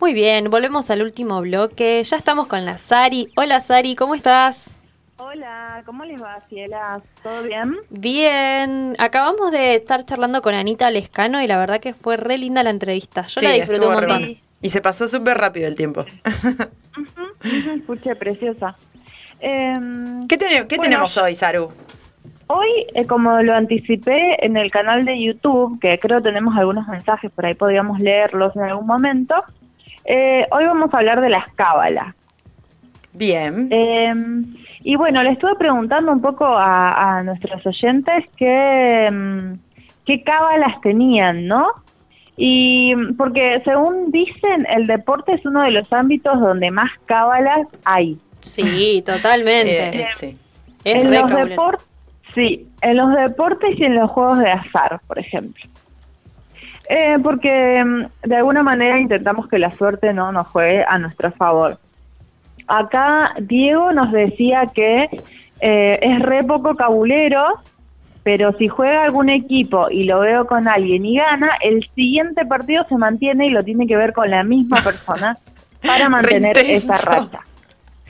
Muy bien, volvemos al último bloque. Ya estamos con la Sari. Hola Sari, ¿cómo estás? Hola, ¿cómo les va, Ciela? ¿Todo bien? Bien, acabamos de estar charlando con Anita Lescano y la verdad que fue re linda la entrevista. Yo la disfruté un montón. Y se pasó súper rápido el tiempo. Escuché, preciosa. Em, ¿Qué, tenemos hoy, Saru? Hoy, eh, como lo anticipé en el canal de YouTube, que creo tenemos algunos mensajes, por ahí podríamos leerlos en algún momento, eh, hoy vamos a hablar de las cábalas. Bien. Em, y bueno, le estuve preguntando un poco a, nuestros oyentes qué, em, qué cábalas tenían, ¿no? Y porque según dicen, el deporte es uno de los ámbitos donde más cábalas hay. Sí, totalmente. Eh, sí. en los deportes, sí, en los deportes y en los juegos de azar, por ejemplo. Eh, porque mm, de alguna manera intentamos que la suerte no nos juegue a nuestro favor. Acá Diego nos decía que eh, es re poco cabulero, pero si juega algún equipo y lo veo con alguien y gana, el siguiente partido se mantiene y lo tiene que ver con la misma persona para mantener esa racha.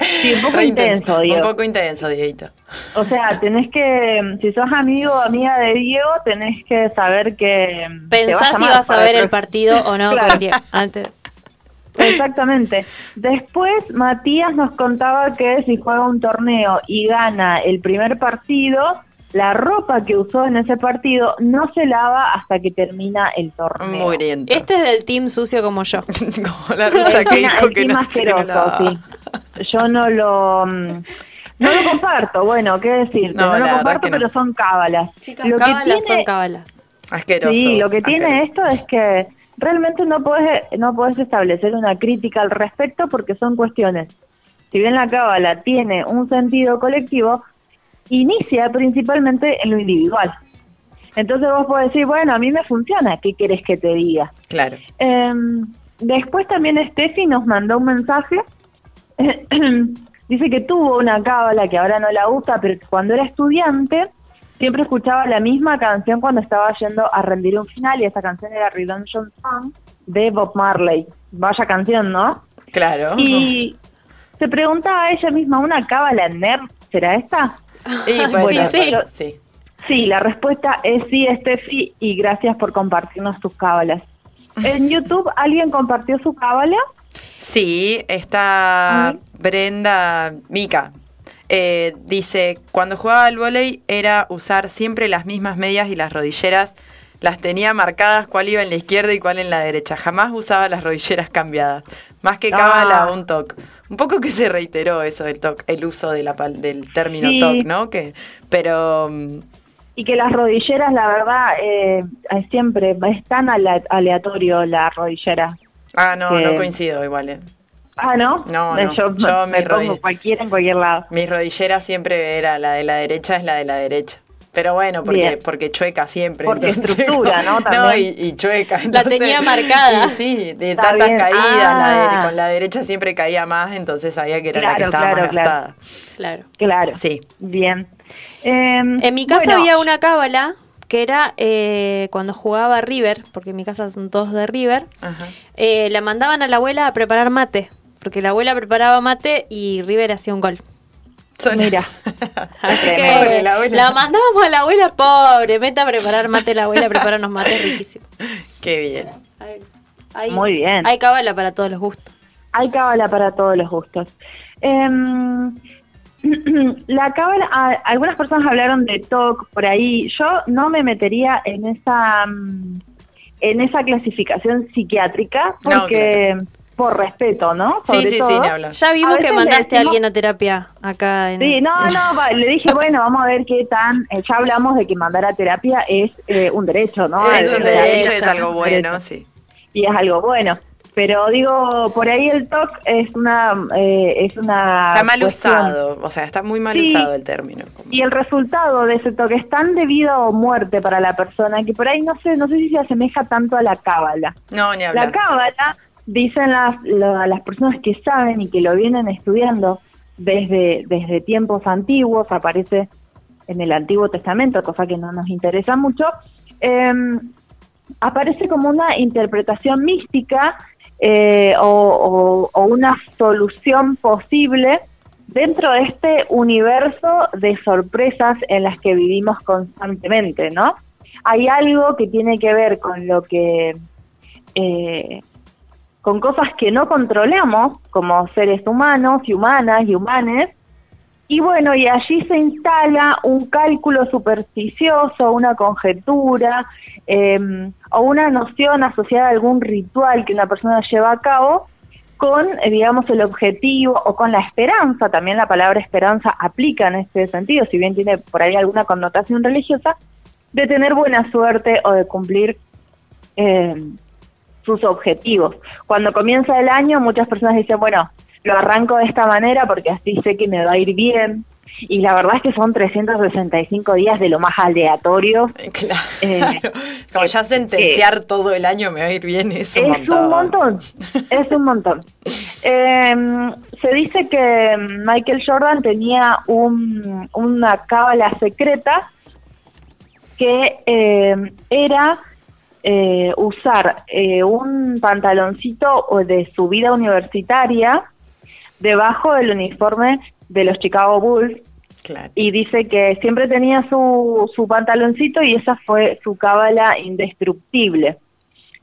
Sí, un poco intenso, Diego. Un poco intenso, Dieguito. O sea, tenés que, si sos amigo o amiga de Diego, tenés que saber que... Pensás si vas a ver el partido o no antes. Exactamente. Después Matías nos contaba que si juega un torneo y gana el primer partido, la ropa que usó en ese partido no se lava hasta que termina el torneo. Muy bien. Este es del team sucio como yo. como la risa que dijo que no asqueroso, sí. Yo no lo mm, no lo comparto, bueno, qué decir, no, lo comparto, pero son cábalas. Chicas, lo cábalas son cábalas. Asqueroso. Sí, lo que tiene esto es que realmente no puedes no puedes establecer una crítica al respecto porque son cuestiones. Si bien la cábala tiene un sentido colectivo, inicia principalmente en lo individual. Entonces vos podés decir, bueno, a mí me funciona, ¿qué querés que te diga? Claro. Em, después también Steffi nos mandó un mensaje. Dice que tuvo una cábala que ahora no la usa, pero cuando era estudiante siempre escuchaba la misma canción cuando estaba yendo a rendir un final y esa canción era Redemption Song de Bob Marley. Vaya canción, ¿no? Claro. Y se preguntaba a ella misma, ¿una cábala nerd será esta? Pues, sí, sí. sí. la respuesta es sí, Steffi, y gracias por compartirnos tus cábalas. ¿En YouTube alguien compartió su cábala? Sí, está Brenda Mica. Eh, dice, cuando jugaba al volei era usar siempre las mismas medias y las rodilleras. Las tenía marcadas cuál iba en la izquierda y cuál en la derecha. Jamás usaba las rodilleras cambiadas. Más que cábala, ah. un toque un poco que se reiteró eso del TOC, el uso de la, del término TOC, ¿no? Que, pero... Y que las rodilleras, la verdad, eh, siempre es tan aleatorio la rodillera. Ah, no, no coincido igual. Eh. Ah, ¿no? No, no. Yo, me, pongo cualquiera en cualquier lado. Mi rodillera siempre era la de la derecha, es la de la derecha. Pero bueno, porque, porque chueca siempre. Porque estructura, ¿no? no, y, chueca. la tenía marcada. sí, de tantas caídas, ah. con la derecha siempre caía más, entonces sabía que era la que estaba más gastada. Claro. Claro. Sí. Bien. Em, en mi casa había una cábala que era eh, cuando jugaba River, porque en mi casa son todos de River, eh, la mandaban a la abuela a preparar mate, porque la abuela preparaba mate y River hacía un gol. Mira. Así que la, mandamos a la abuela pobre. Meta a preparar mate la abuela, prepara unos mates riquísimos. Qué bien. Muy bien. Hay cábala para todos los gustos. Hay cábala para todos los gustos. Em, la cábala, algunas personas hablaron de TOC por ahí. Yo no me metería en esa mm, en esa clasificación psiquiátrica porque por respeto, ¿no? sí, sí, sí, Ya vimos que mandaste a alguien a terapia acá. En... Sí, no, no, le dije, bueno, vamos a ver qué tan. Eh, ya hablamos de que mandar a terapia es eh, un derecho, ¿no? Es un derecho, es algo bueno, sí. Y es algo bueno. Pero digo, por ahí el TOC es una... Eh, es una está mal usado, o sea, está muy mal usado el término. Y el resultado de ese TOC es tan de vida o muerte para la persona que por ahí no sé, no sé si se asemeja tanto a la cábala. No, ni hablar. La cábala dicen las, las personas que saben y que lo vienen estudiando desde, desde tiempos antiguos, aparece en el Antiguo Testamento, cosa que no nos interesa mucho, em, aparece como una interpretación mística eh, o, una solución posible dentro de este universo de sorpresas en las que vivimos constantemente, ¿no? Hay algo que tiene que ver con lo que, eh, con cosas que no controlamos como seres humanos y humanas y humanes, y bueno, y allí se instala un cálculo supersticioso, una conjetura em, o una noción asociada a algún ritual que una persona lleva a cabo con, eh, digamos, el objetivo o con la esperanza, también la palabra esperanza aplica en este sentido, si bien tiene por ahí alguna connotación religiosa, de tener buena suerte o de cumplir em, sus objetivos. Cuando comienza el año, muchas personas dicen, bueno, lo arranco de esta manera porque así sé que me va a ir bien. Y la verdad es que son 365 días de lo más aleatorio. Claro. Eh, Como ya sentenciar todo el año me va a ir bien, es un es Un montón es un montón. Em, se dice que Michael Jordan tenía un, una cábala secreta que em, era eh, usar eh, un pantaloncito de su vida universitaria debajo del uniforme de los Chicago Bulls. Y dice que siempre tenía su, su pantaloncito y esa fue su cábala indestructible.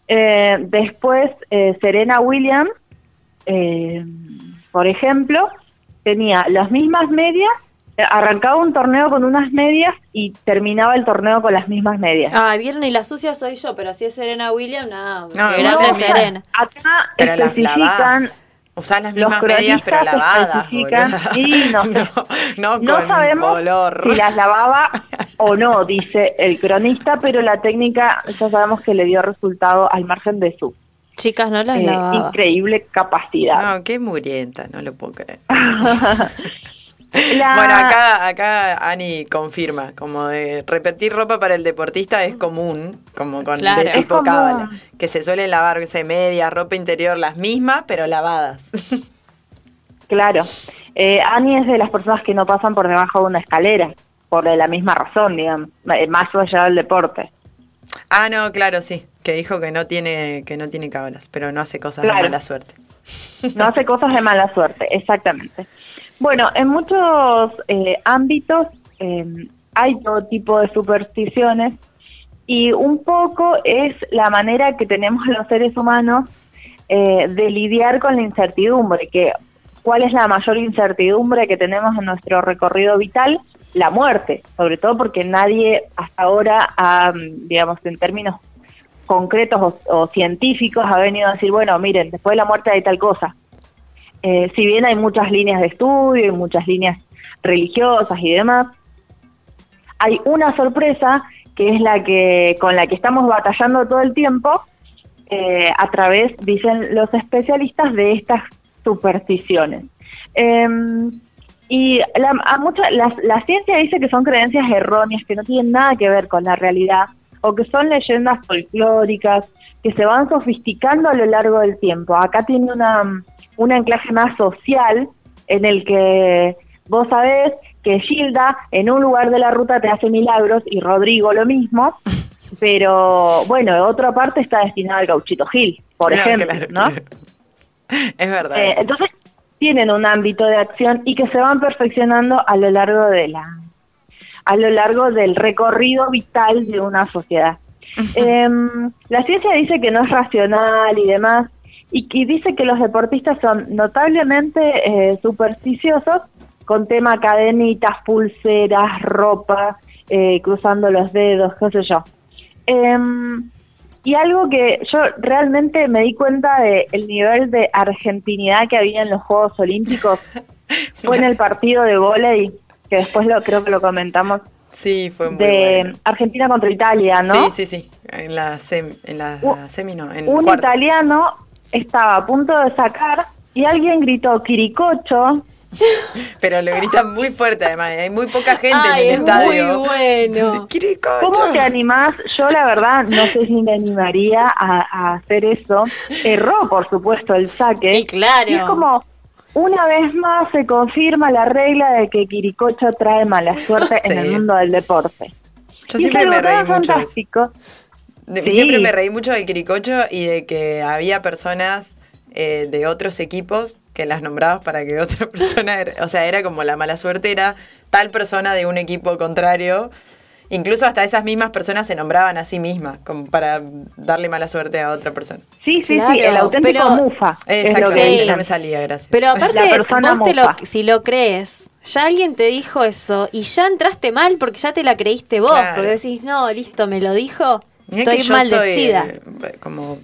Eh, después, eh, Serena Williams, eh, por ejemplo, tenía las mismas medias, arrancaba un torneo con unas medias y terminaba el torneo con las mismas medias. Ah, viernes y la sucia soy yo, pero si es Serena Williams, no, no, Serena. Acá especifican Usar las mismas medias pero lavadas. Y no, no, no, sabemos si las lavaba o no, dice el cronista, pero la técnica ya sabemos que le dio resultado al margen de su Chicas, no las eh, lavaba. Increíble capacidad. No, qué murienta, no lo puedo creer. Bueno, acá, acá Ani confirma, como de repetir ropa para el deportista es común, como con de tipo cábala, que se suelen lavar, ese media, ropa interior, las mismas, pero lavadas. Claro. Eh, Ani es de las personas que no pasan por debajo de una escalera, por la misma razón, digamos, eh, más allá del deporte. Ah, no, claro, sí, que dijo que no tiene que no tiene cábalas, pero no hace cosas de mala suerte. No hace cosas de mala suerte, exactamente. Bueno, en muchos eh, ámbitos em, hay todo tipo de supersticiones y un poco es la manera que tenemos los seres humanos eh, de lidiar con la incertidumbre, que cuál es la mayor incertidumbre que tenemos en nuestro recorrido vital, la muerte, sobre todo porque nadie hasta ahora, ha, digamos, en términos concretos o científicos, ha venido a decir, bueno, miren, después de la muerte hay tal cosa eh, si bien hay muchas líneas de estudio y muchas líneas religiosas y demás, hay una sorpresa que es la que con la que estamos batallando todo el tiempo eh, a través, dicen los especialistas, de estas supersticiones. Em, y la, a la, la ciencia dice que son creencias erróneas, que no tienen nada que ver con la realidad, o que son leyendas folclóricas, que se van sofisticando a lo largo del tiempo. Acá tiene una, un anclaje más social en el que vos sabés que Gilda en un lugar de la ruta te hace milagros y Rodrigo lo mismo, pero bueno, otra parte está destinada al gauchito Gil, por ejemplo, ¿no? Es verdad. Eh, entonces tienen un ámbito de acción y que se van perfeccionando a lo largo de la a lo largo del recorrido vital de una sociedad. Em, la ciencia dice que no es racional y demás, y, dice que los deportistas son notablemente eh, supersticiosos con tema cadenitas, pulseras, ropa, eh, cruzando los dedos, qué sé yo. Em, y algo que yo realmente me di cuenta de el nivel de argentinidad que había en los Juegos Olímpicos fue en el partido de volei, que después lo creo que lo comentamos. Sí, fue muy De Argentina contra Italia, ¿no? Sí, sí, sí. En la, en la semi, no. En un italiano estaba a punto de sacar y alguien gritó Quiricocho. Pero lo gritan muy fuerte además, hay muy poca gente en el estadio. Muy bueno. ¿Cómo te animás? Yo la verdad no sé si me animaría a, hacer eso. Erró, por supuesto, el saque. Y claro. Y es como, una vez más se confirma la regla de que Quiricocho trae mala suerte en el mundo del deporte. Yo siempre me reí fantástico. Siempre me reí mucho del quiricocho y de que había personas eh, de otros equipos que las nombrabas para que otra persona, o sea, era como la mala suerte, era tal persona de un equipo contrario. Incluso hasta esas mismas personas se nombraban a sí mismas, como para darle mala suerte a otra persona. Sí, sí, sí, el auténtico mufa. Exacto, sí. no me salía, gracias. Pero aparte, vos lo, si lo crees, ya alguien te dijo eso y ya entraste mal porque ya te la creíste vos, porque decís, no, listo, me lo dijo, estoy maldecida. como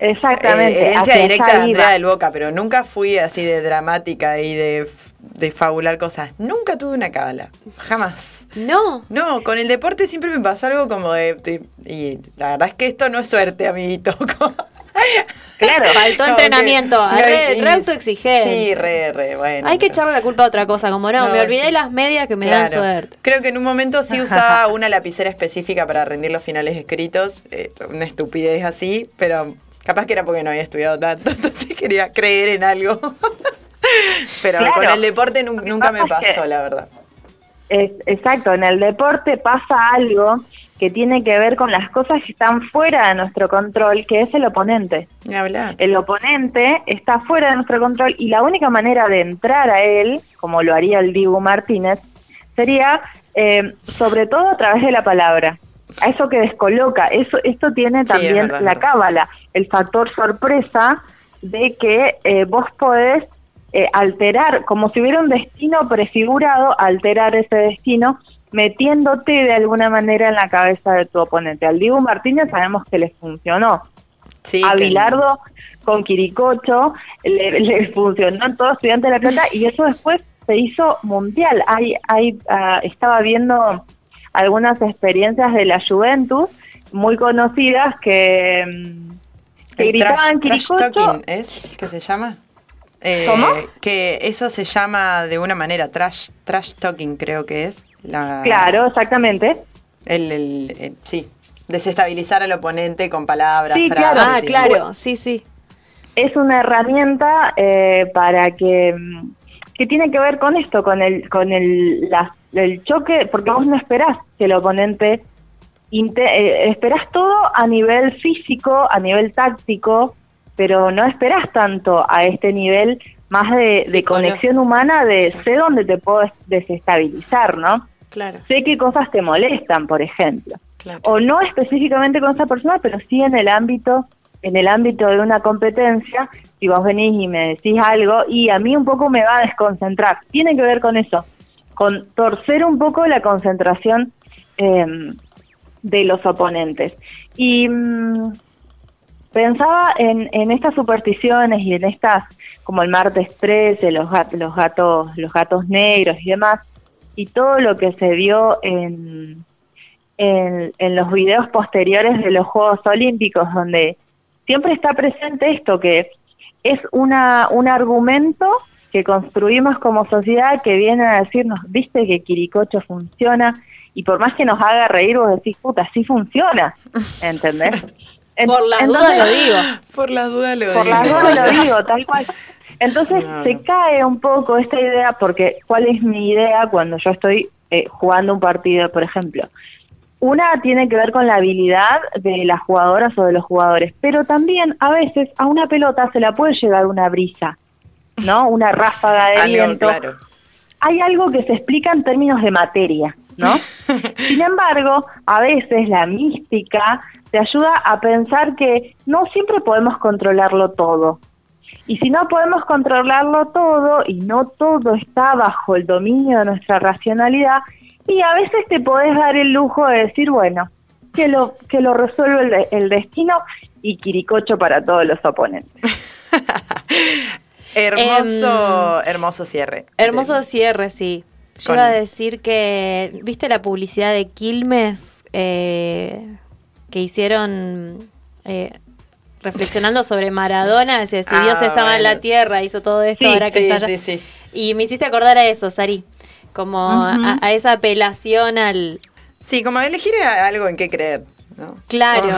Exactamente. Eh, herencia directa de Andrea del Boca, pero nunca fui así de dramática y de, de fabular cosas. Nunca tuve una cábala. Jamás. No. No, con el deporte siempre me pasó algo como de. y la verdad es que esto no es suerte, amiguito. Claro, faltó entrenamiento, re, re Sí, re, re, bueno. Hay que echarle la culpa a otra cosa, como no, me olvidé las medias que me dan suerte. Creo que en un momento sí usaba una lapicera específica para rendir los finales escritos, eh, una estupidez así, pero Capaz que era porque no había estudiado tanto, entonces quería creer en algo. Pero con el deporte nunca me pasó, la verdad. exacto, en el deporte pasa algo que tiene que ver con las cosas que están fuera de nuestro control, que es el oponente. El oponente está fuera de nuestro control y la única manera de entrar a él, como lo haría el Dibu Martínez, sería eh, sobre todo a través de la palabra a eso que descoloca. Eso, esto tiene también la cábala, el factor sorpresa de que eh, vos podés eh, alterar, como si hubiera un destino prefigurado, alterar ese destino metiéndote de alguna manera en la cabeza de tu oponente. Al Diego Martínez sabemos que le funcionó. Sí, a Bilardo con Quiricocho le, funcionó en todo estudiante de la plata y eso después se hizo mundial. Hay, hay, ah, estaba viendo algunas experiencias de la Juventus muy conocidas que, mm, gritaban trash, talking, ¿es que se llama? Eh, ¿Cómo? Que eso se llama de una manera, trash, trash talking creo que es. La, claro, exactamente. El, el, sí, desestabilizar al oponente con palabras, sí, Claro. Ah, claro, sí, sí. Es una herramienta eh, para que que tiene que ver con esto, con el con el, el choque, porque vos no esperás que el oponente eh, esperás todo a nivel físico, a nivel táctico, pero no esperás tanto a este nivel más de, conexión humana, de sé dónde te puedo desestabilizar, ¿no? Claro. Sé qué cosas te molestan, por ejemplo. O no específicamente con esa persona, pero sí en el ámbito en el ámbito de una competencia, si vos venís y me decís algo y a mí un poco me va a desconcentrar. Tiene que ver con eso, con torcer un poco la concentración em, de los oponentes. Y mm, pensaba en, en estas supersticiones y en estas, como el martes 13, los, los, gatos, los gatos negros y demás, y todo lo que se vio en, en, en los videos posteriores de los Juegos Olímpicos, donde siempre está presente esto, que es una, un argumento que construimos como sociedad que viene a decirnos, viste que Quiricocho funciona, y por más que nos haga reír, vos decís, puta, sí funciona, ¿entendés? Por la duda lo digo. Por la duda lo por digo. Por la duda lo digo, tal cual. Entonces se cae un poco esta idea, porque ¿cuál es mi idea cuando yo estoy eh, jugando un partido, por ejemplo? Una tiene que ver con la habilidad de las jugadoras o de los jugadores, pero también a veces a una pelota se la puede llegar una brisa, ¿no? Una ráfaga de viento. Hay algo que se explica en términos de materia, ¿no? Sin embargo, a veces la mística te ayuda a pensar que no siempre podemos controlarlo todo. Y si no podemos controlarlo todo y no todo está bajo el dominio de nuestra racionalidad, y a veces te podés dar el lujo de decir, bueno, que lo, que lo resuelve el, destino y quiricocho para todos los oponentes. hermoso, em, hermoso cierre. Hermoso cierre, sí. Yo iba a decir que, ¿viste la publicidad de Quilmes eh, que hicieron eh, reflexionando sobre Maradona? si Dios ah, estaba en la tierra, hizo todo esto, ahora que está sí, sí. Y me hiciste acordar a eso, Sari como a, esa apelación al... Sí, como elegir algo en qué creer. ¿No? Claro.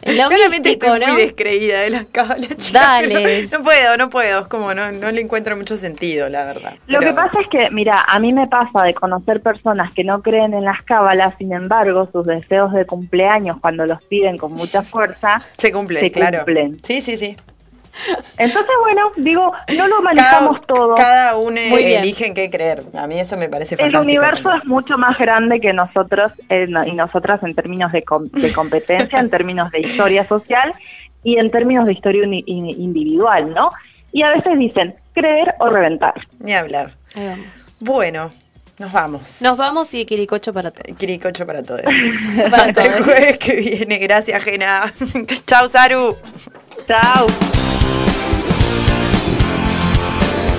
Claramente estoy muy descreída de las cábalas. Dale. No puedo, no puedo. Es como no, no le encuentro mucho sentido, la verdad. Lo que pasa es que, mira, a mí me pasa de conocer personas que no creen en las cábalas, sin embargo, sus deseos de cumpleaños, cuando los piden con mucha fuerza, se cumplen, claro. Sí, sí, sí. Entonces, bueno, digo, no lo manejamos todo. Cada uno elige en qué creer. A mí eso me parece fantástico. El universo es mucho más grande que nosotros eh, y nosotras en términos de, de competencia, en términos de historia social y en términos de historia individual, ¿no? Y a veces dicen creer o reventar. Ni hablar. Ahí vamos. Bueno, nos vamos. Nos vamos y Quiricocho para todos. Quiricocho para todos. para todos. El jueves que viene. Gracias, Gena. Chau, Saru. Chao. Bye.